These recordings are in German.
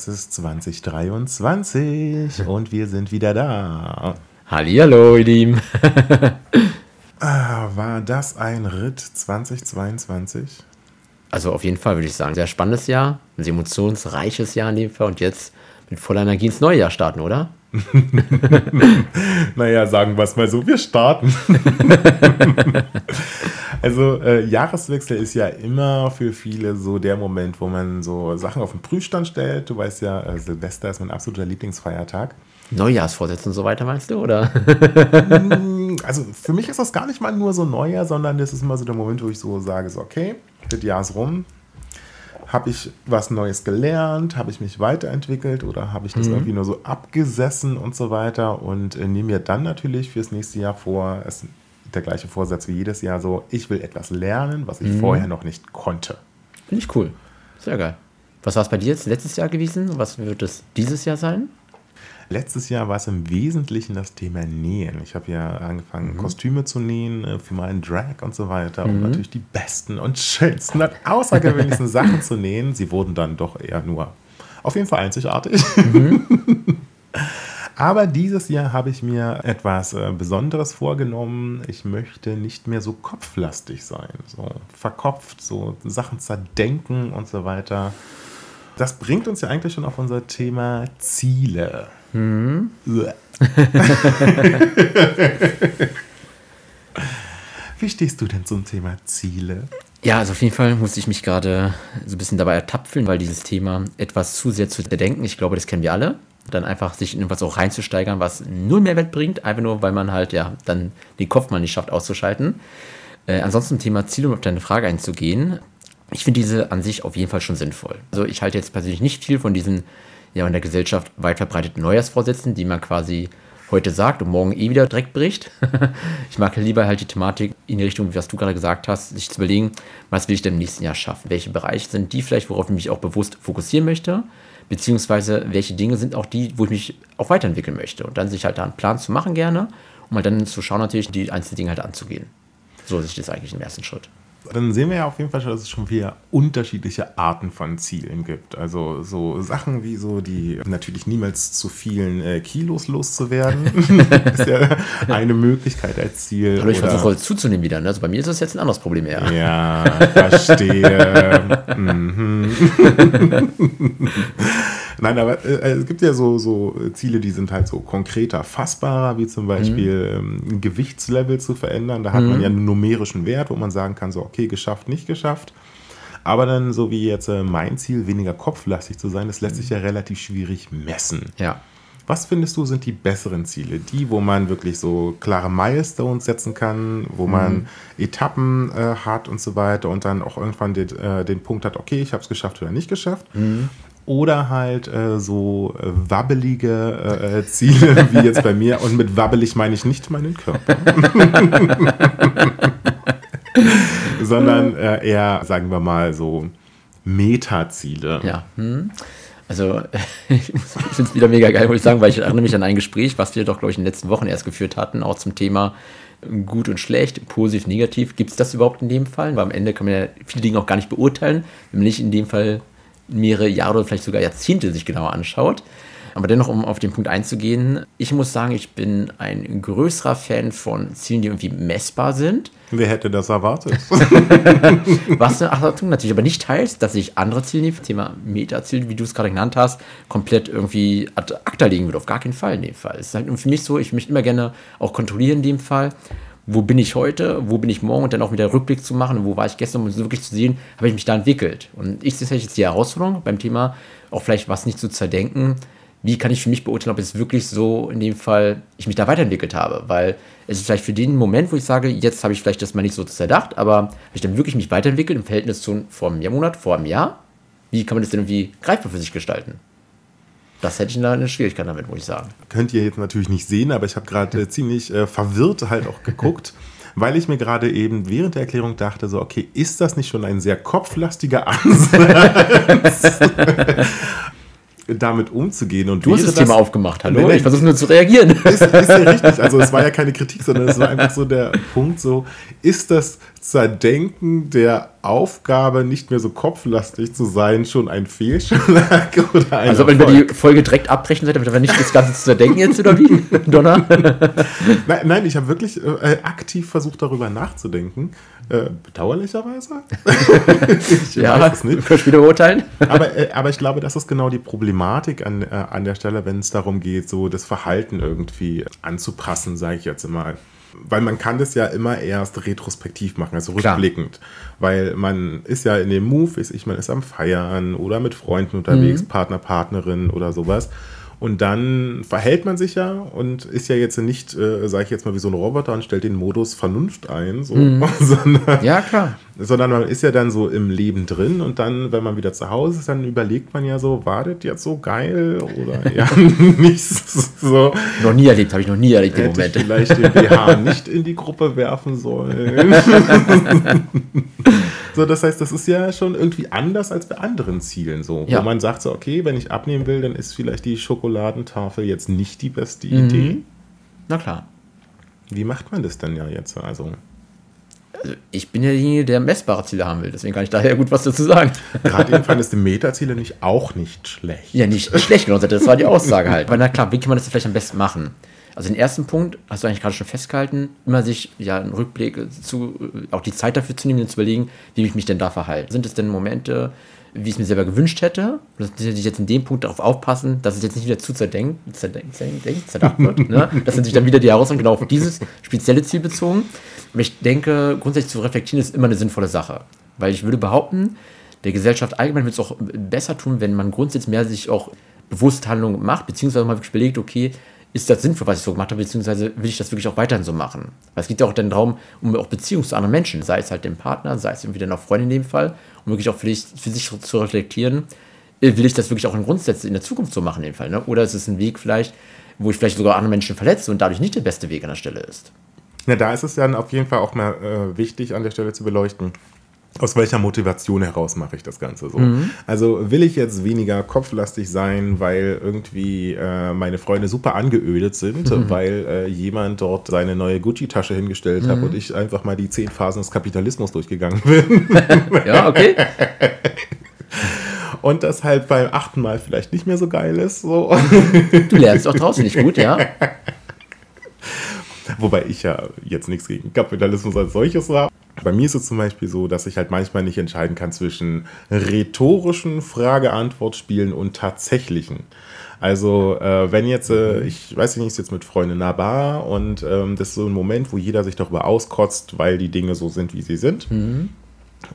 Es ist 2023 und wir sind wieder da. Hallihallo ihr Lieben. ah, war das ein Ritt 2022? Also auf jeden Fall würde ich sagen, sehr spannendes Jahr, ein emotionsreiches Jahr in dem Fall und jetzt mit voller Energie ins neue Jahr starten, oder? naja, sagen wir es mal so, wir starten. also äh, Jahreswechsel ist ja immer für viele so der Moment, wo man so Sachen auf den Prüfstand stellt. Du weißt ja, äh, Silvester ist mein absoluter Lieblingsfeiertag. Neujahrsvorsätze und so weiter, meinst du, oder? Mm, also für mich ist das gar nicht mal nur so Neujahr, sondern das ist immer so der Moment, wo ich so sage, so okay, das Jahr ist rum, habe ich was Neues gelernt? Habe ich mich weiterentwickelt oder habe ich das mhm. irgendwie nur so abgesessen und so weiter? Und äh, nehme mir dann natürlich fürs nächste Jahr vor, es der gleiche Vorsatz wie jedes Jahr so, ich will etwas lernen, was ich mhm. vorher noch nicht konnte. Finde ich cool. Sehr geil. Was war es bei dir jetzt letztes Jahr gewesen? Was wird es dieses Jahr sein? Letztes Jahr war es im Wesentlichen das Thema Nähen. Ich habe ja angefangen, mhm. Kostüme zu nähen äh, für meinen Drag und so weiter. Mhm. Und natürlich die besten und schönsten und außergewöhnlichsten Sachen zu nähen. Sie wurden dann doch eher nur auf jeden Fall einzigartig. Mhm. Aber dieses Jahr habe ich mir etwas äh, Besonderes vorgenommen. Ich möchte nicht mehr so kopflastig sein, so verkopft, so Sachen zerdenken und so weiter. Das bringt uns ja eigentlich schon auf unser Thema Ziele. Mhm. Wie stehst du denn zum Thema Ziele? Ja, also auf jeden Fall musste ich mich gerade so ein bisschen dabei ertapfeln, weil dieses Thema etwas zu sehr zu denken, ich glaube, das kennen wir alle. Dann einfach sich in etwas auch reinzusteigern, was null Mehrwert bringt, einfach nur, weil man halt ja dann den Kopf mal nicht schafft auszuschalten. Äh, ansonsten Thema Ziele, um auf deine Frage einzugehen. Ich finde diese an sich auf jeden Fall schon sinnvoll. Also ich halte jetzt persönlich nicht viel von diesen ja in der Gesellschaft weit verbreiteten Neujahrsvorsätzen, die man quasi heute sagt und morgen eh wieder direkt bricht. ich mag lieber halt die Thematik in die Richtung, was du gerade gesagt hast, sich zu überlegen, was will ich denn im nächsten Jahr schaffen? Welche Bereiche sind die vielleicht, worauf ich mich auch bewusst fokussieren möchte? Beziehungsweise welche Dinge sind auch die, wo ich mich auch weiterentwickeln möchte? Und dann sich halt da einen Plan zu machen gerne, um halt dann zu schauen, natürlich die einzelnen Dinge halt anzugehen. So ich das eigentlich im ersten Schritt dann sehen wir ja auf jeden Fall schon, dass es schon wieder unterschiedliche Arten von Zielen gibt. Also so Sachen wie so die natürlich niemals zu vielen äh, Kilos loszuwerden, ist ja eine Möglichkeit als Ziel. Aber ich versuche zuzunehmen wieder. Ne? Also bei mir ist das jetzt ein anderes Problem eher. Ja, verstehe. mhm. Nein, aber äh, es gibt ja so, so Ziele, die sind halt so konkreter, fassbarer, wie zum Beispiel mhm. ähm, ein Gewichtslevel zu verändern. Da hat mhm. man ja einen numerischen Wert, wo man sagen kann, so, okay, geschafft, nicht geschafft. Aber dann, so wie jetzt äh, mein Ziel, weniger kopflastig zu sein, das lässt sich ja relativ schwierig messen. Ja. Was findest du sind die besseren Ziele? Die, wo man wirklich so klare Milestones setzen kann, wo mhm. man Etappen äh, hat und so weiter und dann auch irgendwann den, äh, den Punkt hat, okay, ich habe es geschafft oder nicht geschafft. Mhm oder halt äh, so äh, wabbelige äh, äh, Ziele wie jetzt bei mir. Und mit wabbelig meine ich nicht meinen Körper. Sondern äh, eher, sagen wir mal, so Metaziele. Ja. Hm. Also, ich finde es wieder mega geil, muss ich sagen, weil ich erinnere mich an ein Gespräch, was wir doch, glaube ich, in den letzten Wochen erst geführt hatten, auch zum Thema gut und schlecht, positiv, negativ. Gibt es das überhaupt in dem Fall? Weil am Ende kann man ja viele Dinge auch gar nicht beurteilen, wenn man nicht in dem Fall mehrere Jahre oder vielleicht sogar Jahrzehnte sich genauer anschaut. Aber dennoch, um auf den Punkt einzugehen, ich muss sagen, ich bin ein größerer Fan von Zielen, die irgendwie messbar sind. Wer hätte das erwartet? Was eine Achtung natürlich aber nicht heißt, dass ich andere Ziele, Thema Metaziel, wie du es gerade genannt hast, komplett irgendwie ad acta legen würde. Auf gar keinen Fall in dem Fall. Es ist halt für mich so, ich möchte immer gerne auch kontrollieren in dem Fall wo bin ich heute, wo bin ich morgen und dann auch wieder Rückblick zu machen, wo war ich gestern, um wirklich zu sehen, habe ich mich da entwickelt. Und ich sehe jetzt die Herausforderung beim Thema, auch vielleicht was nicht zu zerdenken, wie kann ich für mich beurteilen, ob es wirklich so in dem Fall ich mich da weiterentwickelt habe? Weil es ist vielleicht für den Moment, wo ich sage, jetzt habe ich vielleicht das mal nicht so zerdacht, aber habe ich dann wirklich mich weiterentwickelt im Verhältnis zu vor einem Monat, vor einem Jahr? Wie kann man das denn irgendwie greifbar für sich gestalten? Das hätte ich da eine Schwierigkeit damit, muss ich sagen. Könnt ihr jetzt natürlich nicht sehen, aber ich habe gerade ziemlich äh, verwirrt halt auch geguckt. weil ich mir gerade eben während der Erklärung dachte, so, okay, ist das nicht schon ein sehr kopflastiger Ansatz? damit umzugehen. Und du hast das, das Thema aufgemacht, hallo? Nein, ich versuche nur zu reagieren. Ist, ist ja richtig. Also es war ja keine Kritik, sondern es war einfach so der Punkt so, ist das Zerdenken der Aufgabe, nicht mehr so kopflastig zu sein, schon ein Fehlschlag oder ein Also wenn wir die Folge direkt abbrechen sollten, damit wir nicht das Ganze zu zerdenken jetzt, oder wie? Donner? nein, nein, ich habe wirklich äh, aktiv versucht, darüber nachzudenken. Äh, bedauerlicherweise. ich ja, weiß es nicht. Kannst wieder urteilen. aber, äh, aber ich glaube, das ist genau die Problematik an, äh, an der Stelle, wenn es darum geht, so das Verhalten irgendwie anzupassen, sage ich jetzt mal weil man kann das ja immer erst retrospektiv machen, also rückblickend. Klar. Weil man ist ja in dem Move, ist ich, man ist am Feiern oder mit Freunden unterwegs, mhm. Partner, Partnerin oder sowas. Und dann verhält man sich ja und ist ja jetzt nicht, äh, sage ich jetzt mal, wie so ein Roboter und stellt den Modus Vernunft ein, so, mhm. sondern, ja, klar. Sondern man ist ja dann so im Leben drin und dann, wenn man wieder zu Hause ist, dann überlegt man ja so, war das jetzt so geil oder ja, nicht so. Noch nie erlebt, habe ich noch nie erlebt im Moment. Ich vielleicht den BH nicht in die Gruppe werfen sollen. So, das heißt, das ist ja schon irgendwie anders als bei anderen Zielen so, ja. wo man sagt so, okay, wenn ich abnehmen will, dann ist vielleicht die Schokoladentafel jetzt nicht die beste mhm. Idee. Na klar. Wie macht man das dann ja jetzt? Also ich bin ja derjenige, der messbare Ziele haben will, deswegen kann ich daher gut was dazu sagen. Gerade eben fandest du Metaziele nicht auch nicht schlecht. Ja, nicht schlecht, genau, das war die Aussage halt. Weil na klar, wie kann man das vielleicht am besten machen? Also den ersten Punkt hast du eigentlich gerade schon festgehalten, immer sich ja einen Rückblick zu, auch die Zeit dafür zu nehmen und zu überlegen, wie ich mich denn da verhalte. Sind es denn Momente, wie ich es mir selber gewünscht hätte? Dass ich jetzt in dem Punkt darauf aufpassen, dass es jetzt nicht wieder zu zerdenkt, zerdenkt, zerdenkt zerdacht wird. ne? Das sind sich dann wieder die Herausforderungen genau auf dieses spezielle Ziel bezogen. Aber ich denke, grundsätzlich zu reflektieren ist immer eine sinnvolle Sache. Weil ich würde behaupten, der Gesellschaft allgemein wird es auch besser tun, wenn man grundsätzlich mehr sich auch bewusst Handlungen macht, beziehungsweise mal wirklich überlegt, okay, ist das sinnvoll, was ich so gemacht habe, beziehungsweise will ich das wirklich auch weiterhin so machen? Weil es geht ja auch dann darum, um auch Beziehungen zu anderen Menschen, sei es halt dem Partner, sei es irgendwie dann auch Freundin in dem Fall, wirklich auch für, dich, für sich zu reflektieren, äh, will ich das wirklich auch in Grundsätzen in der Zukunft so machen in dem Fall? Ne? Oder ist es ein Weg vielleicht, wo ich vielleicht sogar andere Menschen verletze und dadurch nicht der beste Weg an der Stelle ist? Na, da ist es dann auf jeden Fall auch mal äh, wichtig, an der Stelle zu beleuchten aus welcher Motivation heraus mache ich das Ganze so? Mhm. Also will ich jetzt weniger kopflastig sein, weil irgendwie äh, meine Freunde super angeödet sind, mhm. weil äh, jemand dort seine neue Gucci-Tasche hingestellt mhm. hat und ich einfach mal die zehn Phasen des Kapitalismus durchgegangen bin. ja, okay. und das halt beim achten Mal vielleicht nicht mehr so geil ist. So. Du lernst doch draußen nicht gut, ja? Wobei ich ja jetzt nichts gegen Kapitalismus als solches habe. Bei mir ist es zum Beispiel so, dass ich halt manchmal nicht entscheiden kann zwischen rhetorischen Frage-Antwort-Spielen und tatsächlichen. Also, äh, wenn jetzt, äh, ich weiß nicht, ist jetzt mit Freundin nah bar und ähm, das ist so ein Moment, wo jeder sich darüber auskotzt, weil die Dinge so sind, wie sie sind. Mhm.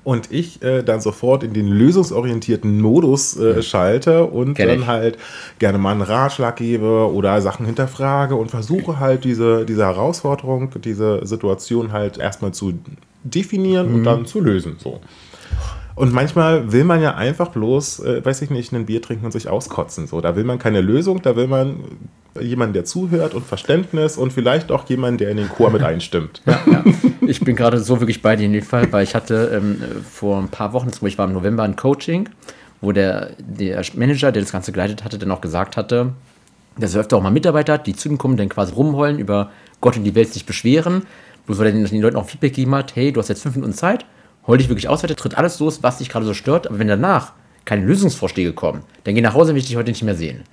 Und ich äh, dann sofort in den lösungsorientierten Modus äh, schalte und Kenn dann ich. halt gerne mal einen Ratschlag gebe oder Sachen hinterfrage und versuche halt diese, diese Herausforderung, diese Situation halt erstmal zu definieren mhm. und dann zu lösen. So. Und manchmal will man ja einfach bloß, äh, weiß ich nicht, ein Bier trinken und sich auskotzen. So, da will man keine Lösung, da will man jemanden, der zuhört und Verständnis und vielleicht auch jemanden, der in den Chor mit einstimmt. ja, ja. Ich bin gerade so wirklich bei dir in dem Fall, weil ich hatte ähm, vor ein paar Wochen, ich war im November ein Coaching, wo der, der Manager, der das Ganze geleitet hatte, dann auch gesagt hatte, dass er öfter auch mal Mitarbeiter hat, die zu ihm kommen, dann quasi rumheulen, über Gott und die Welt sich beschweren, bloß weil er den, Leuten auch Feedback gegeben hat, hey, du hast jetzt fünf Minuten Zeit, hol dich wirklich aus, heute tritt alles los, was dich gerade so stört, aber wenn danach keine Lösungsvorschläge kommen, dann geh nach Hause, will ich dich heute nicht mehr sehen.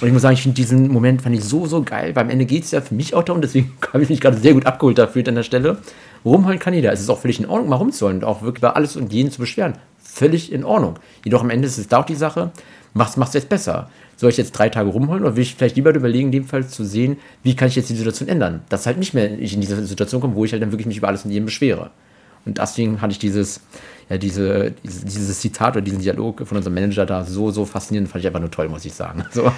Und ich muss sagen, ich finde diesen Moment fand ich so, so geil, weil am Ende geht es ja für mich auch darum, deswegen habe ich mich gerade sehr gut abgeholt dafür an der Stelle. Rumheulen kann jeder. Es ist auch völlig in Ordnung, mal rumzuholen und auch wirklich bei alles und jeden zu beschweren. Völlig in Ordnung. Jedoch am Ende ist es da auch die Sache, was machst du jetzt besser? Soll ich jetzt drei Tage rumholen oder will ich vielleicht lieber überlegen, in dem Fall zu sehen, wie kann ich jetzt die Situation ändern? Dass halt nicht mehr ich in diese Situation komme, wo ich halt dann wirklich mich über alles und jeden beschwere. Und deswegen hatte ich dieses, ja, diese, diese, dieses Zitat oder diesen Dialog von unserem Manager da so, so faszinierend, fand ich einfach nur toll, muss ich sagen. So.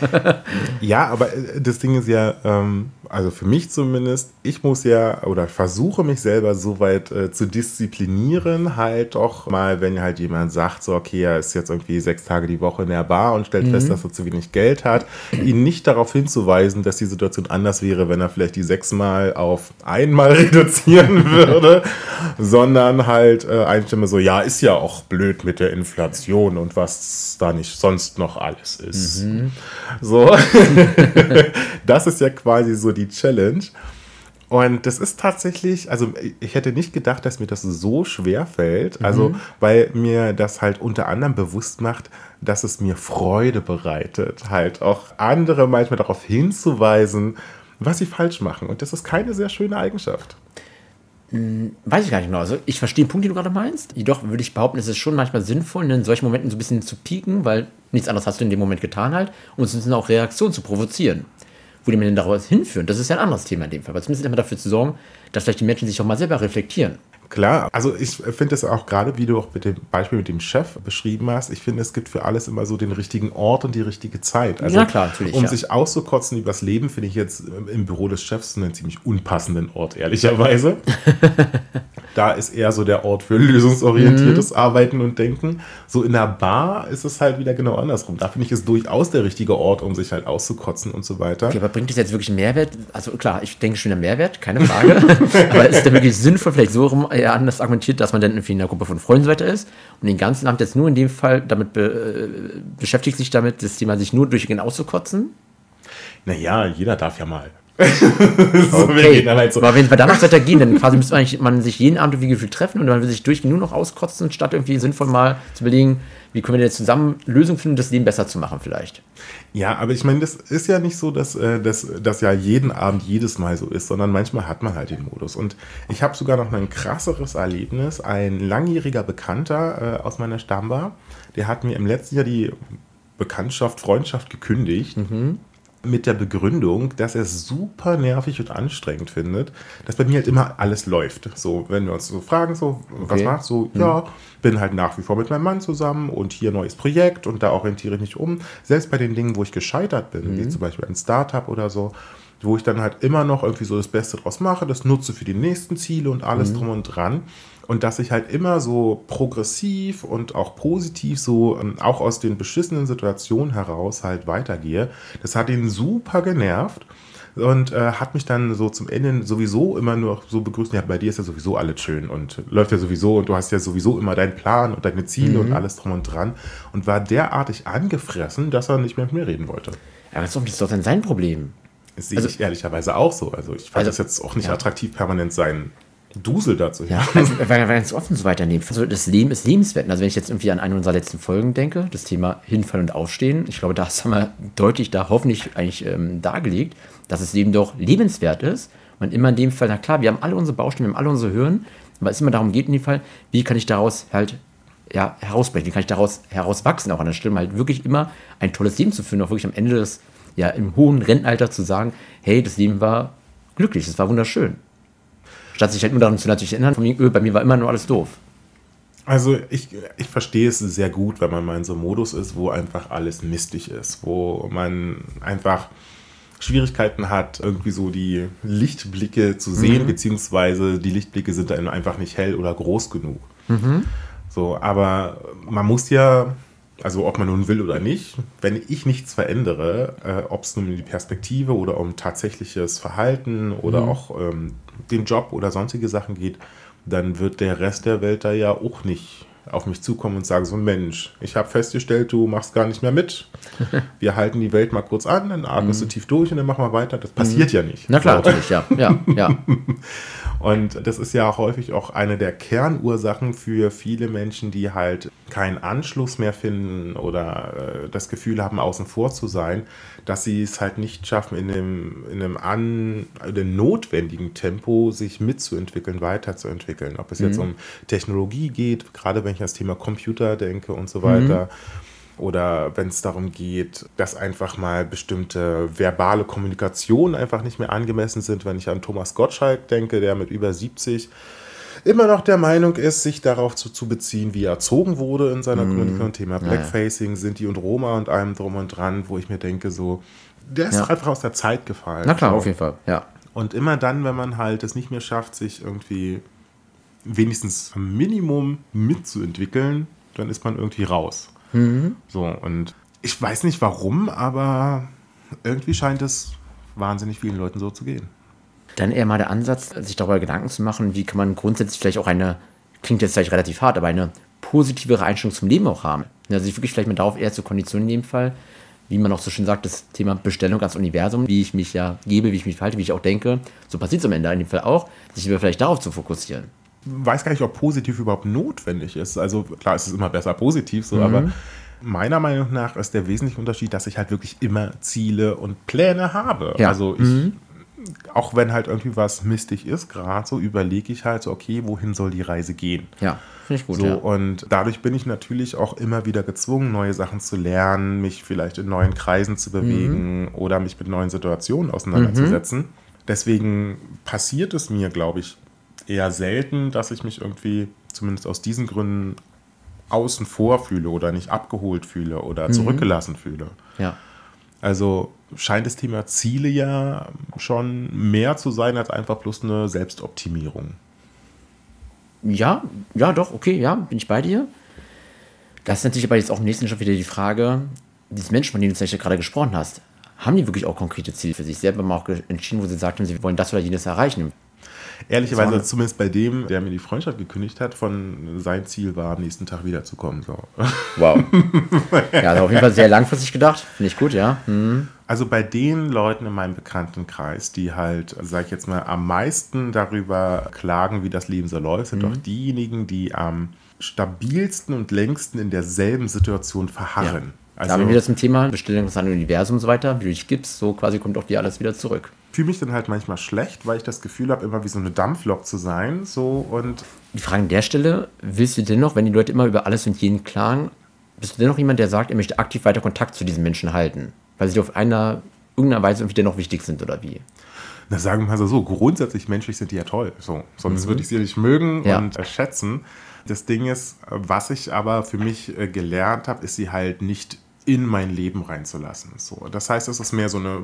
Ja, aber äh, das Ding ist ja, ähm, also für mich zumindest, ich muss ja oder versuche mich selber so weit äh, zu disziplinieren, halt doch mal, wenn halt jemand sagt, so, okay, er ist jetzt irgendwie sechs Tage die Woche in der Bar und stellt mhm. fest, dass er zu wenig Geld hat, ihn nicht darauf hinzuweisen, dass die Situation anders wäre, wenn er vielleicht die sechsmal auf einmal reduzieren würde, sondern halt äh, einstimme so, ja, ist ja auch blöd mit der Inflation und was da nicht sonst noch alles ist. Mhm. So, das ist ja quasi so die Challenge. Und das ist tatsächlich, also ich hätte nicht gedacht, dass mir das so schwer fällt. Mhm. Also, weil mir das halt unter anderem bewusst macht, dass es mir Freude bereitet, halt auch andere manchmal darauf hinzuweisen, was sie falsch machen. Und das ist keine sehr schöne Eigenschaft. Hm, weiß ich gar nicht genau. Also ich verstehe den Punkt, den du gerade meinst. Jedoch würde ich behaupten, es ist schon manchmal sinnvoll, in solchen Momenten so ein bisschen zu pieken, weil nichts anderes hast du in dem Moment getan halt, um uns auch Reaktionen zu provozieren wo die Menschen daraus hinführen, das ist ja ein anderes Thema in dem Fall. Aber zumindest immer dafür zu sorgen, dass vielleicht die Menschen sich auch mal selber reflektieren. Klar, also ich finde es auch gerade, wie du auch mit dem Beispiel mit dem Chef beschrieben hast, ich finde, es gibt für alles immer so den richtigen Ort und die richtige Zeit. Also, ja, klar, natürlich. Um ja. sich auszukotzen übers Leben, finde ich jetzt im Büro des Chefs einen ziemlich unpassenden Ort, ehrlicherweise. da ist eher so der Ort für lösungsorientiertes mhm. Arbeiten und Denken. So in der Bar ist es halt wieder genau andersrum. Da finde ich es durchaus der richtige Ort, um sich halt auszukotzen und so weiter. Okay, aber bringt es jetzt wirklich einen Mehrwert? Also klar, ich denke schon der Mehrwert, keine Frage. aber ist der wirklich sinnvoll, vielleicht so rum eher anders argumentiert, dass man dann irgendwie in einer Gruppe von Freunden weiter ist und den ganzen Abend jetzt nur in dem Fall damit be äh, beschäftigt sich damit, das Thema sich nur durchgehend auszukotzen? Naja, jeder darf ja mal. so, okay. halt so. Aber wenn wir danach weitergehen, dann quasi müsste man, man sich jeden Abend irgendwie gefühlt treffen und man will sich durchgehend nur noch auskotzen, statt irgendwie sinnvoll mal zu überlegen, wie können wir jetzt zusammen Lösungen finden, das Leben besser zu machen vielleicht. Ja, aber ich meine, das ist ja nicht so, dass äh, das dass ja jeden Abend jedes Mal so ist, sondern manchmal hat man halt den Modus. Und ich habe sogar noch ein krasseres Erlebnis. Ein langjähriger Bekannter äh, aus meiner Stammbar, der hat mir im letzten Jahr die Bekanntschaft, Freundschaft gekündigt. Mhm mit der Begründung, dass er es super nervig und anstrengend findet, dass bei mir halt immer alles läuft. So, wenn wir uns so fragen, so, okay. was machst du? So, hm. Ja, bin halt nach wie vor mit meinem Mann zusammen und hier neues Projekt und da orientiere ich mich um. Selbst bei den Dingen, wo ich gescheitert bin, mhm. wie zum Beispiel ein Startup oder so, wo ich dann halt immer noch irgendwie so das Beste draus mache, das nutze für die nächsten Ziele und alles mhm. drum und dran. Und dass ich halt immer so progressiv und auch positiv so ähm, auch aus den beschissenen Situationen heraus halt weitergehe. Das hat ihn super genervt und äh, hat mich dann so zum Ende sowieso immer nur so begrüßt, ja, bei dir ist ja sowieso alles schön und läuft ja sowieso und du hast ja sowieso immer deinen Plan und deine Ziele mhm. und alles drum und dran und war derartig angefressen, dass er nicht mehr mit mir reden wollte. Ja, das ist doch dann sein Problem. Das sehe also, ich ehrlicherweise auch so. Also ich fand also, das jetzt auch nicht ja. attraktiv, permanent sein Dusel dazu. Ja, weil wir ganz offen so weiternehmen. Also das Leben ist lebenswert. Also wenn ich jetzt irgendwie an eine unserer letzten Folgen denke, das Thema Hinfallen und Aufstehen, ich glaube, das haben wir deutlich da hoffentlich eigentlich ähm, dargelegt, dass das Leben doch lebenswert ist. Und immer in dem Fall, na klar, wir haben alle unsere Baustellen, wir haben alle unsere Hürden, aber es immer darum geht in dem Fall, wie kann ich daraus halt ja, herausbrechen, wie kann ich daraus herauswachsen, auch an der Stelle halt wirklich immer ein tolles Leben zu führen, auch wirklich am Ende des, ja, im hohen Rentenalter zu sagen, hey, das Leben war glücklich, es war wunderschön. Statt sich halt nur daran zu natürlich erinnern, von mir, bei mir war immer nur alles doof. Also ich, ich verstehe es sehr gut, wenn man mal in so einem Modus ist, wo einfach alles mistig ist, wo man einfach Schwierigkeiten hat, irgendwie so die Lichtblicke zu sehen, mhm. beziehungsweise die Lichtblicke sind dann einfach nicht hell oder groß genug. Mhm. So, aber man muss ja, also ob man nun will oder nicht, wenn ich nichts verändere, äh, ob es nun um die Perspektive oder um tatsächliches Verhalten oder mhm. auch ähm, den Job oder sonstige Sachen geht, dann wird der Rest der Welt da ja auch nicht auf mich zukommen und sagen, so Mensch, ich habe festgestellt, du machst gar nicht mehr mit. Wir halten die Welt mal kurz an, dann atmest mhm. du tief durch und dann machen wir weiter. Das passiert mhm. ja nicht. Na klar, natürlich, ja. ja, ja. Und das ist ja häufig auch eine der Kernursachen für viele Menschen, die halt keinen Anschluss mehr finden oder äh, das Gefühl haben, außen vor zu sein, dass sie es halt nicht schaffen, in dem, in einem an, in dem notwendigen Tempo sich mitzuentwickeln, weiterzuentwickeln. Ob es mhm. jetzt um Technologie geht, gerade wenn ich an das Thema Computer denke und so weiter. Oder wenn es darum geht, dass einfach mal bestimmte verbale Kommunikation einfach nicht mehr angemessen sind. Wenn ich an Thomas Gottschalk denke, der mit über 70 immer noch der Meinung ist, sich darauf zu, zu beziehen, wie er erzogen wurde in seiner Mhm. Kommunikation. Thema Blackfacing, Sinti und Roma und allem drum und dran, wo ich mir denke, so, der ist Ja. einfach aus der Zeit gefallen. Na klar, so. auf jeden Fall, ja. Und immer dann, wenn man halt es nicht mehr schafft, sich irgendwie wenigstens am Minimum mitzuentwickeln, dann ist man irgendwie raus. So, und ich weiß nicht warum, aber irgendwie scheint es wahnsinnig vielen Leuten so zu gehen. Dann eher mal der Ansatz, sich darüber Gedanken zu machen, wie kann man grundsätzlich vielleicht auch eine, klingt jetzt vielleicht relativ hart, aber eine positivere Einstellung zum Leben auch haben. Also sich wirklich vielleicht mal darauf eher zu konditionieren in dem Fall, wie man auch so schön sagt, das Thema Bestellung ans Universum, wie ich mich ja gebe, wie ich mich verhalte, wie ich auch denke, so passiert es am Ende in dem Fall auch, sich vielleicht darauf zu fokussieren. Weiß gar nicht, ob positiv überhaupt notwendig ist. Also klar, es ist immer besser positiv so, aber meiner Meinung nach ist der wesentliche Unterschied, dass ich halt wirklich immer Ziele und Pläne habe. Ja. Also ich, auch wenn halt irgendwie was mistig ist, gerade so überlege ich halt so, okay, wohin soll die Reise gehen? Ja, finde ich gut. So, ja. und dadurch bin ich natürlich auch immer wieder gezwungen, neue Sachen zu lernen, mich vielleicht in neuen Kreisen zu bewegen oder mich mit neuen Situationen auseinanderzusetzen. Deswegen passiert es mir, glaube ich, eher selten, dass ich mich irgendwie, zumindest aus diesen Gründen, außen vor fühle oder nicht abgeholt fühle oder zurückgelassen fühle. ja. Also scheint das Thema Ziele ja schon mehr zu sein als einfach bloß eine Selbstoptimierung. Ja, ja, doch, okay, ja, bin ich bei dir. Das ist natürlich aber jetzt auch im nächsten Schritt wieder die Frage, diese Menschen, von denen du gerade gesprochen hast, haben die wirklich auch konkrete Ziele für sich selber mal auch entschieden, wo sie sagten, sie wollen das oder jenes erreichen? Ehrlicherweise, So. zumindest bei dem, der mir die Freundschaft gekündigt hat, von sein Ziel war, am nächsten Tag wiederzukommen. So. Wow. ja, also auf jeden Fall sehr langfristig gedacht. Finde ich gut, ja. Hm. Also bei den Leuten in meinem Bekanntenkreis, die halt, sag ich jetzt mal, am meisten darüber klagen, wie das Leben so läuft, sind doch diejenigen, die am stabilsten und längsten in derselben Situation verharren. da haben wir wieder zum Thema Bestellung des Universum und so weiter. Wie du dich gibst, so quasi kommt auch dir alles wieder zurück. Fühle mich dann halt manchmal schlecht, weil ich das Gefühl habe, immer wie so eine Dampflok zu sein. So und Die Frage an der Stelle, willst du dennoch, wenn die Leute immer über alles und jeden klagen, bist du dennoch jemand, der sagt, er möchte aktiv weiter Kontakt zu diesen Menschen halten? Weil sie auf einer, irgendeiner Weise irgendwie dennoch wichtig sind oder wie? Na, sagen wir mal so, grundsätzlich menschlich sind die ja toll. So, sonst würde ich sie nicht mögen Ja. und äh, schätzen. Das Ding ist, was ich aber für mich äh, gelernt habe, ist sie halt nicht in mein Leben reinzulassen. So, das heißt, es ist mehr so eine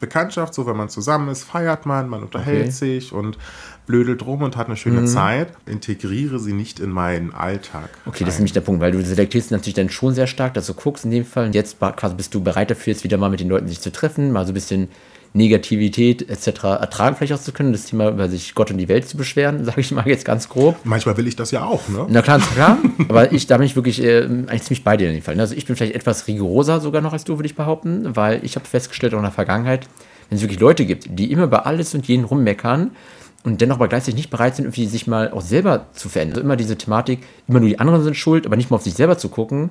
Bekanntschaft, so wenn man zusammen ist, feiert man, man unterhält Okay. sich und blödelt rum und hat eine schöne Zeit. Integriere sie nicht in meinen Alltag. Okay, das ist nämlich der Punkt, weil du selektierst natürlich dann schon sehr stark, dass du guckst in dem Fall. Und jetzt quasi bist du bereit dafür, jetzt wieder mal mit den Leuten sich zu treffen, mal so ein bisschen Negativität etc. ertragen vielleicht auch zu können, das Thema über sich Gott und die Welt zu beschweren, sage ich mal jetzt ganz grob. Manchmal will ich das ja auch, ne? Na klar, klar. aber ich, da bin ich wirklich äh, eigentlich ziemlich bei dir in dem Fall. Also ich bin vielleicht etwas rigoroser sogar noch als du, würde ich behaupten, weil ich habe festgestellt auch in der Vergangenheit, wenn es wirklich Leute gibt, die immer über alles und jeden rummeckern und dennoch aber gleichzeitig nicht bereit sind, irgendwie sich mal auch selber zu verändern. Also immer diese Thematik, immer nur die anderen sind schuld, aber nicht mal auf sich selber zu gucken.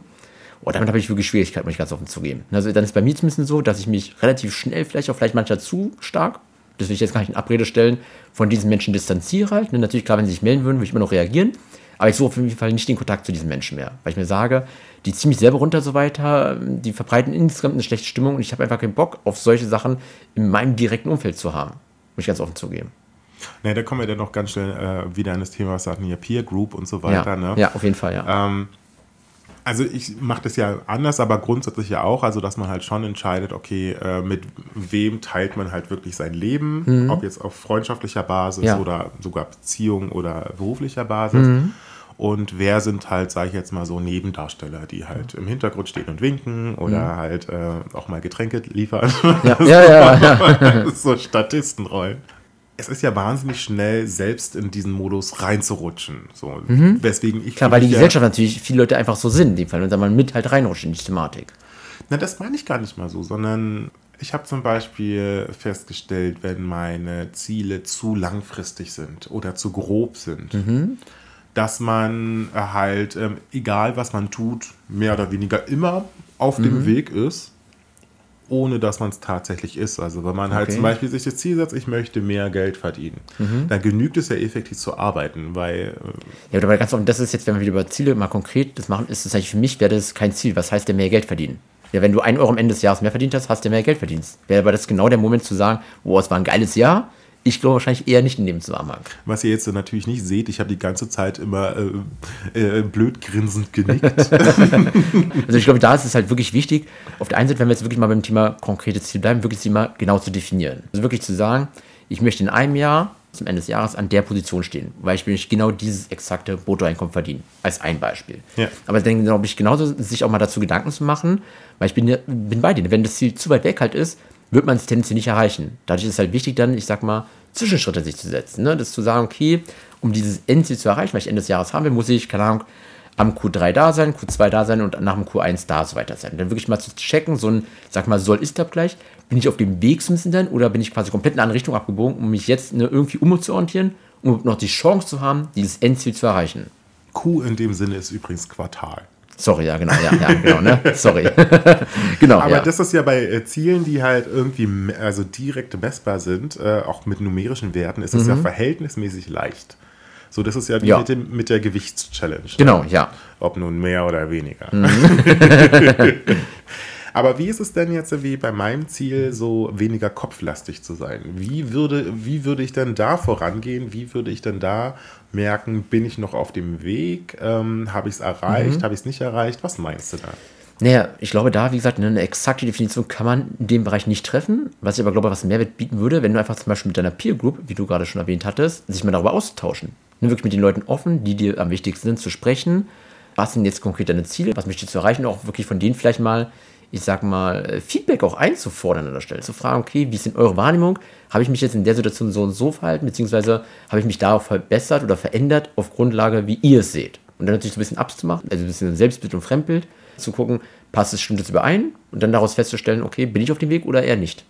Oh, damit habe ich wirklich Schwierigkeiten, muss ich ganz offen zugeben. Also dann ist bei mir zumindest so, dass ich mich relativ schnell, vielleicht auch vielleicht manchmal zu stark, das will ich jetzt gar nicht in Abrede stellen, von diesen Menschen distanziere halt. Ne, Natürlich, klar, wenn sie sich melden würden, würde ich immer noch reagieren. Aber ich suche auf jeden Fall nicht den Kontakt zu diesen Menschen mehr. Weil ich mir sage, die ziehen mich selber runter so weiter, die verbreiten insgesamt eine schlechte Stimmung und ich habe einfach keinen Bock auf solche Sachen in meinem direkten Umfeld zu haben. Muss ich ganz offen zugeben. Ne, da kommen wir dann noch ganz schnell äh, wieder an das Thema, was hatten hier Peer Group und so weiter. Ja, ne? ja, auf jeden Fall, ja. Ähm, also ich mache das ja anders, aber grundsätzlich ja auch, also dass man halt schon entscheidet, okay, äh, mit wem teilt man halt wirklich sein Leben, ob jetzt auf freundschaftlicher Basis Mhm. Ja. oder sogar Beziehung oder beruflicher Basis. Mhm. Und wer sind halt, sage ich jetzt mal so, Nebendarsteller, die halt im Hintergrund stehen und winken oder halt äh, auch mal Getränke liefern. Mhm. Ja, ja, ja, ja. so Statistenrollen. Es ist ja wahnsinnig schnell, selbst in diesen Modus reinzurutschen. So, weswegen ich Mhm. Klar, weil die ja- Gesellschaft natürlich viele Leute einfach so sind in dem Fall und dann man mit halt reinrutscht in die Thematik. Na, das meine ich gar nicht mal so, sondern ich habe zum Beispiel festgestellt, wenn meine Ziele zu langfristig sind oder zu grob sind, dass man halt, ähm, egal was man tut, mehr oder weniger immer auf dem Weg ist, ohne dass man es tatsächlich ist. Also wenn man halt Okay. zum Beispiel sich das Ziel setzt, ich möchte mehr Geld verdienen, dann genügt es ja effektiv zu arbeiten, weil äh, Ja, aber ganz offen, das ist jetzt, wenn wir wieder über Ziele mal konkret das machen, ist das eigentlich für mich, wäre das kein Ziel. Was heißt der mehr Geld verdienen? Ja, wenn du 1 Euro am Ende des Jahres mehr verdient hast, hast du mehr Geld verdient. Wäre aber das genau der Moment zu sagen, wow, es war ein geiles Jahr, Ich glaube wahrscheinlich eher nicht in dem Zusammenhang. Was ihr jetzt natürlich nicht seht, ich habe die ganze Zeit immer äh, äh, blöd grinsend genickt. also ich glaube, da ist es halt wirklich wichtig, auf der einen Seite, wenn wir jetzt wirklich mal beim Thema konkretes Ziel bleiben, wirklich das Thema genau zu definieren. Also wirklich zu sagen, ich möchte in einem Jahr zum Ende des Jahres an der Position stehen, weil ich möchte genau dieses exakte Bruttoeinkommen verdienen, als ein Beispiel. Ja. Aber dann glaube ich genauso, sich auch mal dazu Gedanken zu machen, weil ich bin, bin bei dir, wenn das Ziel zu weit weg halt ist, wird man es tendenziell nicht erreichen. Dadurch ist es halt wichtig, dann, ich sag mal, Zwischenschritte sich zu setzen. Ne? Das zu sagen, okay, um dieses Endziel zu erreichen, weil ich Ende des Jahres haben will, muss ich, keine Ahnung, am Q3 da sein, Q2 da sein und nach dem Q1 da so weiter sein. Dann wirklich mal zu checken, so ein, sag mal, Soll-Ist-Abgleich. Bin ich auf dem Weg zum dann oder bin ich quasi komplett in eine andere Richtung abgebogen, um mich jetzt ne, irgendwie umzuorientieren, um noch die Chance zu haben, dieses Endziel zu erreichen? Q in dem Sinne ist übrigens Quartal. Sorry, ja, genau, ja, ja, genau, ne? Sorry. genau. Aber ja. das ist ja bei äh, Zielen, die halt irgendwie also direkt messbar sind, äh, auch mit numerischen Werten, ist es mhm. ja verhältnismäßig leicht. So, das ist ja, ja. Mit, dem, mit der Gewichtschallenge. Genau, ja. Ob nun mehr oder weniger. Mhm. Aber wie ist es denn jetzt wie bei meinem Ziel, so weniger kopflastig zu sein? Wie würde, wie würde ich denn da vorangehen? Wie würde ich denn da merken, bin ich noch auf dem Weg? Ähm, Habe ich es erreicht? Mhm. Habe ich es nicht erreicht? Was meinst du da? Naja, ich glaube, da, wie gesagt, eine exakte Definition kann man in dem Bereich nicht treffen. Was ich aber glaube, was Mehrwert bieten würde, wenn du einfach zum Beispiel mit deiner Peer Group, wie du gerade schon erwähnt hattest, sich mal darüber austauschen. Nur wirklich mit den Leuten offen, die dir am wichtigsten sind, zu sprechen. Was sind jetzt konkret deine Ziele? Was möchtest du erreichen? Und auch wirklich von denen vielleicht mal ich sag mal, äh, Feedback auch einzufordern an der Stelle. Zu fragen, okay, wie ist denn eure Wahrnehmung? Habe ich mich jetzt in der Situation so und so verhalten, beziehungsweise habe ich mich darauf verbessert oder verändert auf Grundlage, wie ihr es seht? Und dann natürlich so ein bisschen abzumachen, also ein bisschen Selbstbild und Fremdbild, zu gucken, passt es, stimmt es überein? Und dann daraus festzustellen, okay, bin ich auf dem Weg oder eher nicht?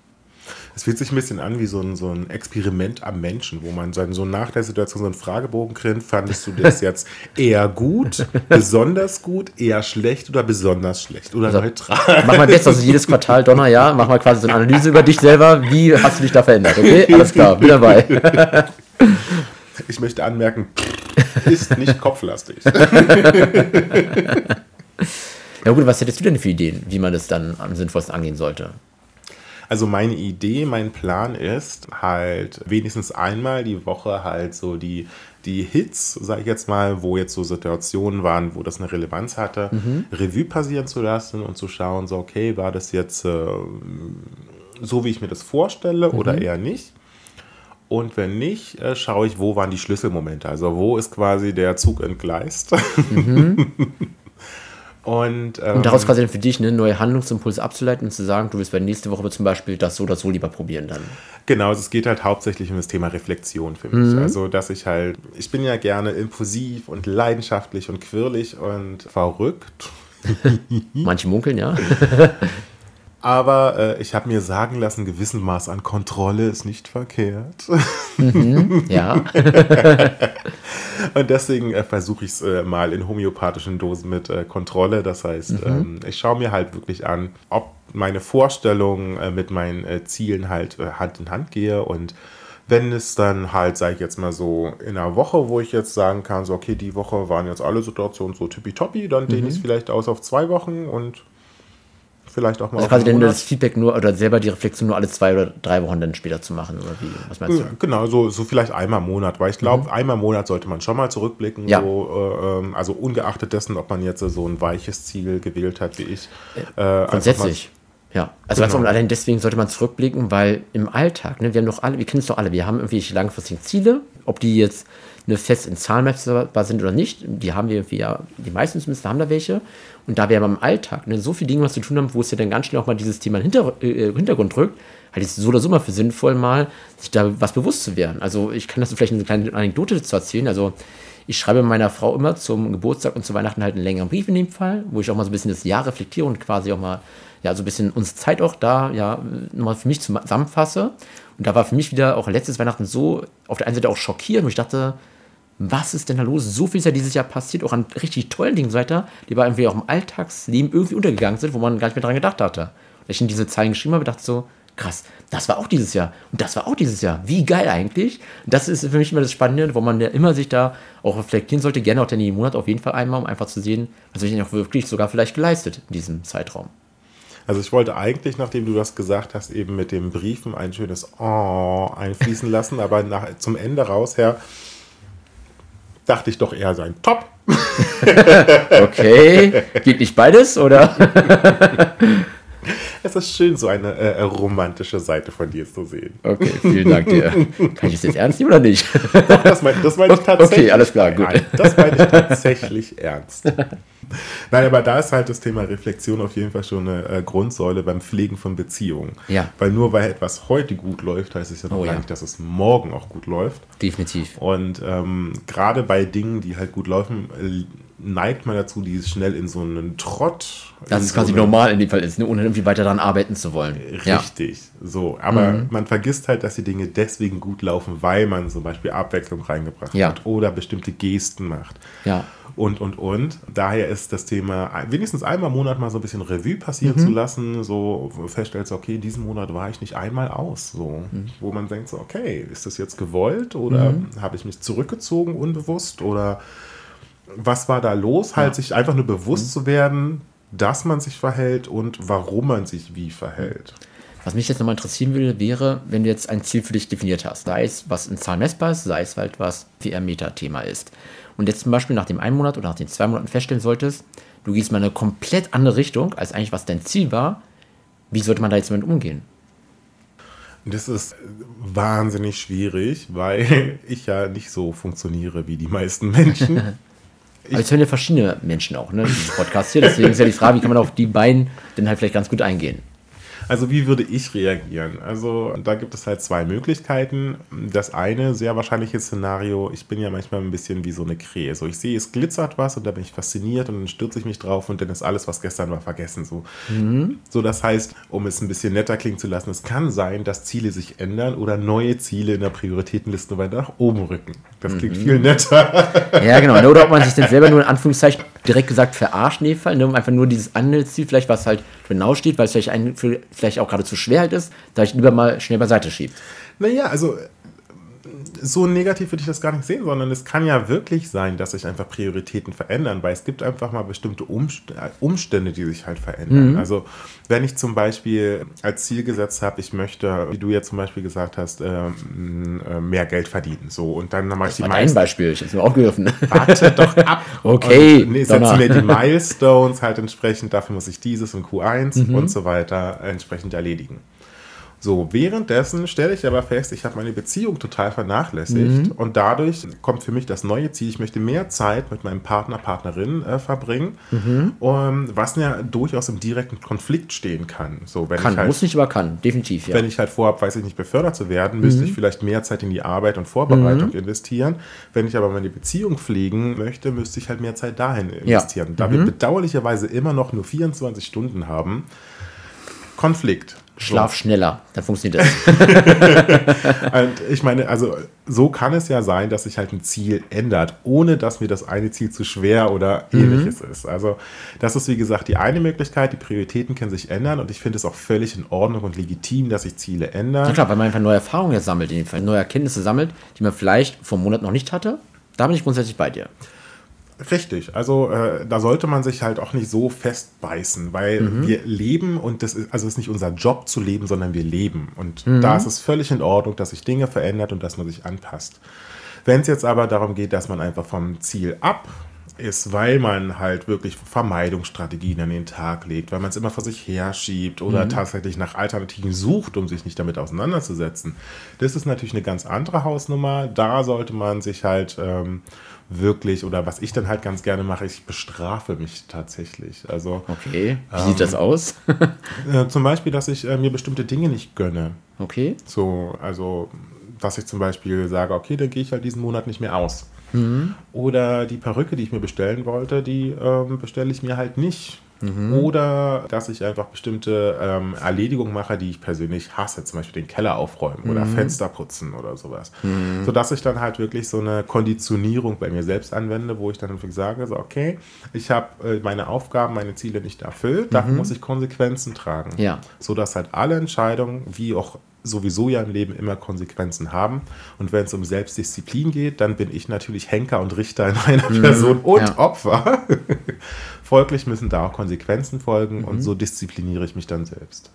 Es fühlt sich ein bisschen an wie so ein, so ein Experiment am Menschen, wo man dann so nach der Situation so einen Fragebogen kriegt. Fandest du das jetzt eher gut, besonders gut, eher schlecht oder besonders schlecht oder also, neutral? Mach mal jetzt also jedes Quartal Donner, ja, mach mal quasi so eine Analyse über dich selber. Wie hast du dich da verändert? Okay, alles klar, bin dabei. Ich möchte anmerken, ist nicht kopflastig. Ja gut, was hättest du denn für Ideen, wie man das dann am sinnvollsten angehen sollte? Also meine Idee, mein Plan ist halt wenigstens einmal die Woche halt so die, die Hits, sage ich jetzt mal, wo jetzt so Situationen waren, wo das eine Relevanz hatte, mhm. Revue passieren zu lassen und zu schauen, so okay, war das jetzt äh, so, wie ich mir das vorstelle mhm. oder eher nicht. Und wenn nicht, äh, schaue ich, wo waren die Schlüsselmomente. Also wo ist quasi der Zug entgleist. Mhm. Und, ähm, und daraus quasi dann für dich eine neue Handlungsimpulse abzuleiten und zu sagen, du willst bei nächste Woche zum Beispiel das so oder so lieber probieren dann. Genau, also es geht halt hauptsächlich um das Thema Reflexion für mich. Mhm. Also, dass ich halt, ich bin ja gerne impulsiv und leidenschaftlich und quirlig und verrückt. Manche munkeln, ja. Aber äh, ich habe mir sagen lassen, gewissen Maß an Kontrolle ist nicht verkehrt. Mhm, ja. und deswegen äh, versuche ich es äh, mal in homöopathischen Dosen mit äh, Kontrolle. Das heißt, mhm. ähm, ich schaue mir halt wirklich an, ob meine Vorstellungen äh, mit meinen äh, Zielen halt Hand in Hand gehe und wenn es dann halt, sage ich jetzt mal so, in einer Woche, wo ich jetzt sagen kann, so, okay, die Woche waren jetzt alle Situationen so tippitoppi, dann dehne ich es mhm. vielleicht aus auf zwei Wochen und vielleicht auch mal. Also quasi denn das Feedback nur oder selber die Reflexion nur alle zwei oder drei Wochen dann später zu machen oder wie? Was meinst du? Genau, so, so vielleicht einmal im Monat, weil ich glaube, mhm. einmal im Monat sollte man schon mal zurückblicken. Ja. So, äh, ähm, also ungeachtet dessen, ob man jetzt so ein weiches Ziel gewählt hat wie ich. Äh, Grundsätzlich. Ja, also genau. allein deswegen sollte man zurückblicken, weil im Alltag, ne, wir haben doch alle, wir kennen es doch alle, wir haben irgendwelche langfristigen Ziele, ob die jetzt eine fest in Zahlen messbar sind oder nicht, die haben wir irgendwie ja, die meisten zumindest haben da welche. Und da wir ja im Alltag ne, so viele Dinge was zu tun haben, wo es ja dann ganz schnell auch mal dieses Thema in Hinter äh, Hintergrund drückt, halte ich es so oder so mal für sinnvoll, mal sich da was bewusst zu werden. Also ich kann das vielleicht eine kleine Anekdote zu erzählen. Also ich schreibe meiner Frau immer zum Geburtstag und zu Weihnachten halt einen längeren Brief in dem Fall, wo ich auch mal so ein bisschen das Jahr reflektiere und quasi auch mal ja, so ein bisschen uns Zeit auch da, ja, nochmal für mich zusammenfasse. Und da war für mich wieder auch letztes Weihnachten so auf der einen Seite auch schockierend, wo ich dachte, was ist denn da los? So viel ist ja dieses Jahr passiert, auch an richtig tollen Dingen weiter, die aber irgendwie auch im Alltagsleben irgendwie untergegangen sind, wo man gar nicht mehr dran gedacht hatte. Und ich in diese Zeilen geschrieben habe, dachte so, krass, das war auch dieses Jahr und das war auch dieses Jahr. Wie geil eigentlich. Das ist für mich immer das Spannende, wo man ja immer sich da auch reflektieren sollte, gerne auch den Monat auf jeden Fall einmal, um einfach zu sehen, was ich denn auch wirklich sogar vielleicht geleistet in diesem Zeitraum. Also ich wollte eigentlich, nachdem du das gesagt hast, eben mit dem Briefen ein schönes Oh einfließen lassen, aber nach, zum Ende raus her dachte ich doch eher sein Top. okay, geht nicht beides, oder? Es ist schön, so eine äh, romantische Seite von dir zu sehen. Okay, vielen Dank dir. Kann ich das jetzt ernst nehmen oder nicht? Doch, das meine mein ich tatsächlich. Okay, alles klar, gut. Nein, das meine ich tatsächlich ernst. Nein, aber da ist halt das Thema Reflexion auf jeden Fall schon eine äh, Grundsäule beim Pflegen von Beziehungen. Ja. Weil nur weil etwas heute gut läuft, heißt es ja noch Oh, gar ja. nicht, dass es morgen auch gut läuft. Definitiv. Und ähm, gerade bei Dingen, die halt gut laufen, äh, neigt man dazu, die schnell in so einen Trott. Das ist quasi so eine- normal in dem Fall ist, ne, ohne irgendwie weiter daran arbeiten zu wollen. Ja. Richtig, so. Aber Mhm. man vergisst halt, dass die Dinge deswegen gut laufen, weil man zum Beispiel Abwechslung reingebracht Ja. hat oder bestimmte Gesten macht. Ja. Und, und, und. Daher ist das Thema, wenigstens einmal im Monat mal so ein bisschen Revue passieren Mhm. zu lassen, so feststellst, okay, diesen Monat war ich nicht einmal aus. So. Mhm. Wo man denkt, so, okay, ist das jetzt gewollt oder habe ich mich zurückgezogen unbewusst oder was war da los? Halt sich einfach nur bewusst Mhm. zu werden, dass man sich verhält und warum man sich wie verhält. Was mich jetzt nochmal interessieren würde, wäre, wenn du jetzt ein Ziel für dich definiert hast, sei es was in Zahlen messbar ist, sei es halt was VR-Meta-Thema ist. Und jetzt zum Beispiel nach dem einen Monat oder nach den zwei Monaten feststellen solltest, du gehst mal in eine komplett andere Richtung, als eigentlich was dein Ziel war. Wie sollte man da jetzt damit umgehen? Das ist wahnsinnig schwierig, weil ich ja nicht so funktioniere wie die meisten Menschen. Aber es hören ja verschiedene Menschen auch, ne, diesen Podcast hier. Deswegen ist ja die Frage, wie kann man auf die beiden denn halt vielleicht ganz gut eingehen? Also wie würde ich reagieren? Also da gibt es halt zwei Möglichkeiten. Das eine sehr wahrscheinliche Szenario, ich bin ja manchmal ein bisschen wie so eine Krähe. So ich sehe, es glitzert was und da bin ich fasziniert und dann stürze ich mich drauf und dann ist alles, was gestern war, vergessen. So, so das heißt, um es ein bisschen netter klingen zu lassen, es kann sein, dass Ziele sich ändern oder neue Ziele in der Prioritätenliste weiter nach oben rücken. Das klingt viel netter. Ja, genau. Oder ob man sich dann selber nur in Anführungszeichen direkt gesagt verarscht in dem Fall, ne, um einfach nur dieses andere Ziel, vielleicht was halt genau steht, weil es vielleicht, ein, für, vielleicht auch gerade zu schwer halt ist, da ich lieber mal schnell beiseite schiebt. Naja, also so negativ würde ich das gar nicht sehen, sondern es kann ja wirklich sein, dass sich einfach Prioritäten verändern, weil es gibt einfach mal bestimmte äh, Umstände, die sich halt verändern. Also wenn ich zum Beispiel als Ziel gesetzt habe, ich möchte, wie du jetzt zum Beispiel gesagt hast, ähm, äh, mehr Geld verdienen, so und dann mache ich die ein Beispiel, ich habe es mir aufgegriffen. Warte doch ab. Okay, Und, nee, setzen mir die Milestones halt entsprechend, dafür muss ich dieses und Q1 Mhm. und so weiter entsprechend erledigen. So, währenddessen stelle ich aber fest, ich habe meine Beziehung total vernachlässigt Mhm. und dadurch kommt für mich das neue Ziel, ich möchte mehr Zeit mit meinem Partner, Partnerin äh, verbringen, Mhm. um, was ja durchaus im direkten Konflikt stehen kann. So, wenn Kann, ich halt, muss nicht, aber kann, definitiv, ja. wenn ich halt vorhabe, weiß ich nicht, befördert zu werden, müsste ich vielleicht mehr Zeit in die Arbeit und Vorbereitung investieren. Wenn ich aber meine Beziehung pflegen möchte, müsste ich halt mehr Zeit dahin investieren. Da wir bedauerlicherweise immer noch nur 24 Stunden haben, Konflikt. Schlaf schneller, dann funktioniert das. Und ich meine, also so kann es ja sein, dass sich halt ein Ziel ändert, ohne dass mir das eine Ziel zu schwer oder ähnliches ist. Also das ist wie gesagt die eine Möglichkeit, die Prioritäten können sich ändern und ich finde es auch völlig in Ordnung und legitim, dass sich Ziele ändern. Ja klar, weil man einfach neue Erfahrungen jetzt sammelt, in dem Fall neue Erkenntnisse sammelt, die man vielleicht vor einem Monat noch nicht hatte. Da bin ich grundsätzlich bei dir. Richtig, also äh, da sollte man sich halt auch nicht so festbeißen, weil wir leben und das ist, also es ist nicht unser Job zu leben, sondern wir leben. Und da ist es völlig in Ordnung, dass sich Dinge verändert und dass man sich anpasst. Wenn es jetzt aber darum geht, dass man einfach vom Ziel ab ist, weil man halt wirklich Vermeidungsstrategien an den Tag legt, weil man es immer vor sich her schiebt oder tatsächlich nach Alternativen sucht, um sich nicht damit auseinanderzusetzen. Das ist natürlich eine ganz andere Hausnummer. Da sollte man sich halt ähm, wirklich, oder was ich dann halt ganz gerne mache, ich bestrafe mich tatsächlich. Also Okay, wie sieht das aus? äh, zum Beispiel, dass ich äh, mir bestimmte Dinge nicht gönne. okay, So, also, dass ich zum Beispiel sage, okay, dann gehe ich halt diesen Monat nicht mehr aus. Oder die Perücke, die ich mir bestellen wollte, die ähm, bestelle ich mir halt nicht. Oder dass ich einfach bestimmte ähm, Erledigungen mache, die ich persönlich hasse, zum Beispiel den Keller aufräumen oder Fenster putzen oder sowas. Sodass ich dann halt wirklich so eine Konditionierung bei mir selbst anwende, wo ich dann wirklich sage, so, okay, ich habe äh, meine Aufgaben, meine Ziele nicht erfüllt, dafür muss ich Konsequenzen tragen. Ja. sodass halt alle Entscheidungen, wie auch sowieso ja im Leben immer Konsequenzen haben. Und wenn es um Selbstdisziplin geht, dann bin ich natürlich Henker und Richter in einer Person und ja. Opfer Folglich müssen da auch Konsequenzen folgen mhm. und so diszipliniere ich mich dann selbst.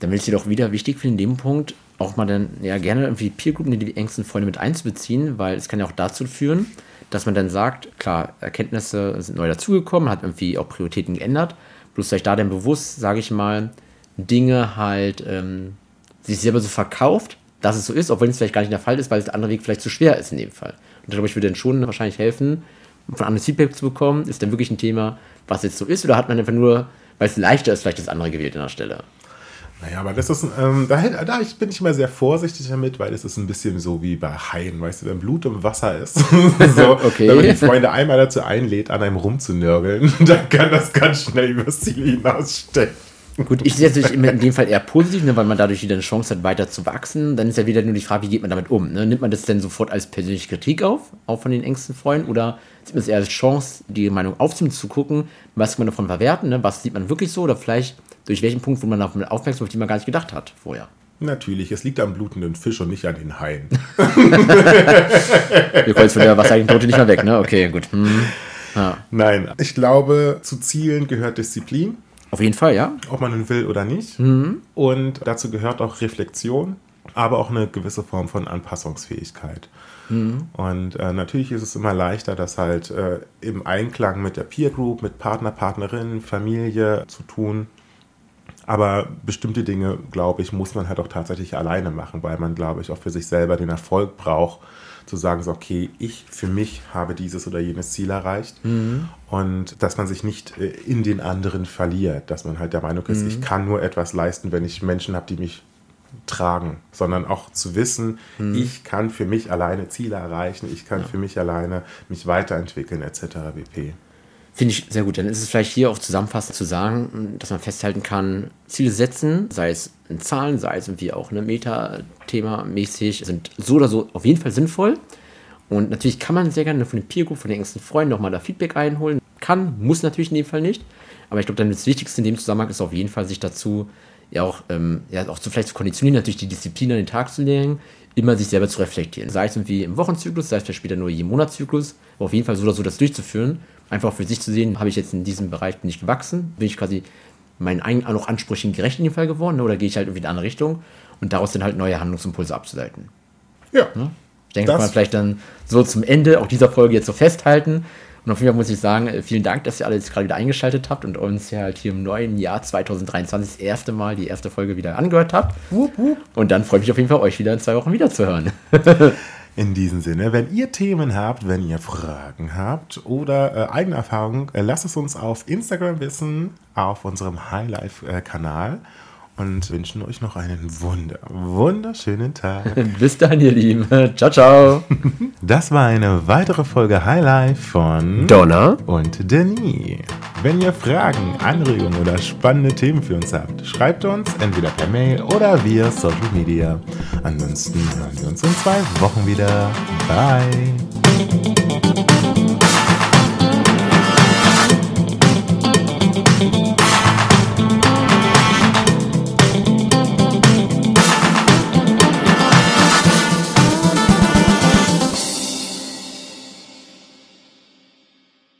Dann will ich dir doch wieder wichtig finden, in dem Punkt auch mal dann ja gerne irgendwie Peergruppen, die, die engsten Freunde mit einzubeziehen, weil es kann ja auch dazu führen, dass man dann sagt, klar, Erkenntnisse sind neu dazugekommen, hat irgendwie auch Prioritäten geändert, bloß vielleicht da dann bewusst, sage ich mal, Dinge halt ähm, sich selber so verkauft, dass es so ist, obwohl es vielleicht gar nicht der Fall ist, weil der andere Weg vielleicht zu schwer ist in dem Fall. Und ich glaube, ich würde dann schon wahrscheinlich helfen, von anderen Feedback zu bekommen. Ist dann wirklich ein Thema, was jetzt so ist, oder hat man einfach nur, weil es leichter ist, vielleicht das andere gewählt an der Stelle? Naja, aber das ist, ähm, da, da bin ich immer sehr vorsichtig damit, weil es ist ein bisschen so wie bei Haien, weißt du, wenn Blut im Wasser ist. so, okay. Wenn man die Freunde einmal dazu einlädt, an einem rumzunörgeln, dann kann das ganz schnell übers Ziel hinausstecken. Gut, ich sehe es natürlich in dem Fall eher positiv, ne, weil man dadurch wieder eine Chance hat, weiter zu wachsen. Dann ist ja wieder nur die Frage, wie geht man damit um? Ne? Nimmt man das denn sofort als persönliche Kritik auf, auch von den engsten Freunden, oder sieht man es eher als Chance, die Meinung aufzunehmen, zu gucken, was kann man davon verwerten, ne? was sieht man wirklich so, oder vielleicht durch welchen Punkt wurde man auf aufmerksam, auf die man gar nicht gedacht hat vorher? Natürlich, es liegt am blutenden Fisch und nicht an den Haien. Wir kommen jetzt von der Wasserquote nicht mehr weg, ne? Okay, gut. Hm. Ja. Nein, ich glaube, zu Zielen gehört Disziplin. Auf jeden Fall, ja. Ob man nun will oder nicht. Mhm. Und dazu gehört auch Reflexion, aber auch eine gewisse Form von Anpassungsfähigkeit. Mhm. Und äh, natürlich ist es immer leichter, das halt äh, im Einklang mit der Peer Group, mit Partner, Partnerin, Familie zu tun. Aber bestimmte Dinge, glaube ich, muss man halt auch tatsächlich alleine machen, weil man, glaube ich, auch für sich selber den Erfolg braucht, zu sagen, so, okay, ich für mich habe dieses oder jenes Ziel erreicht mhm. und dass man sich nicht äh, in den anderen verliert, dass man halt der Meinung ist, mhm. ich kann nur etwas leisten, wenn ich Menschen habe, die mich tragen, sondern auch zu wissen, mhm. ich kann für mich alleine Ziele erreichen, ich kann ja. für mich alleine mich weiterentwickeln etc. pp. Finde ich sehr gut. Dann ist es vielleicht hier auch zusammenfassend zu sagen, dass man festhalten kann, Ziele setzen, sei es in Zahlen, sei es irgendwie auch eine Meta-Thema mäßig, sind so oder so auf jeden Fall sinnvoll. Und natürlich kann man sehr gerne von den Peer Group, von den engsten Freunden nochmal da Feedback einholen. Kann, muss natürlich in dem Fall nicht. Aber ich glaube, dann das Wichtigste in dem Zusammenhang ist auf jeden Fall, sich dazu ja auch, ähm, ja, auch zu, vielleicht zu konditionieren, natürlich die Disziplin an den Tag zu legen, immer sich selber zu reflektieren. Sei es irgendwie im Wochenzyklus, sei es vielleicht später nur je Monatszyklus, aber auf jeden Fall so oder so das durchzuführen Einfach für sich zu sehen, habe ich jetzt in diesem Bereich bin ich gewachsen, bin ich quasi meinen eigenen auch Ansprüchen gerecht in dem Fall geworden ne? oder gehe ich halt irgendwie in eine andere Richtung und daraus dann halt neue Handlungsimpulse abzuleiten. Ja. Ne? Ich denke, das kann man vielleicht dann so zum Ende auch dieser Folge jetzt so festhalten. Und auf jeden Fall muss ich sagen, äh, vielen Dank, dass ihr alle jetzt gerade wieder eingeschaltet habt und uns ja halt hier im neuen Jahr 2023 das erste Mal die erste Folge wieder angehört habt. Und dann freue ich mich auf jeden Fall, euch wieder in zwei Wochen wieder zu hören. In diesem Sinne, wenn ihr Themen habt, wenn ihr Fragen habt oder äh, eigene Erfahrungen, äh, lasst es uns auf Instagram wissen, auf unserem Highlife-Kanal. Äh, und wünschen euch noch einen wunder, wunderschönen Tag. Bis dann, ihr Lieben. Ciao, ciao. Das war eine weitere Folge Highlife von Donna und Denis. Wenn ihr Fragen, Anregungen oder spannende Themen für uns habt, schreibt uns entweder per Mail oder via Social Media. Ansonsten hören wir uns in zwei Wochen wieder. Bye.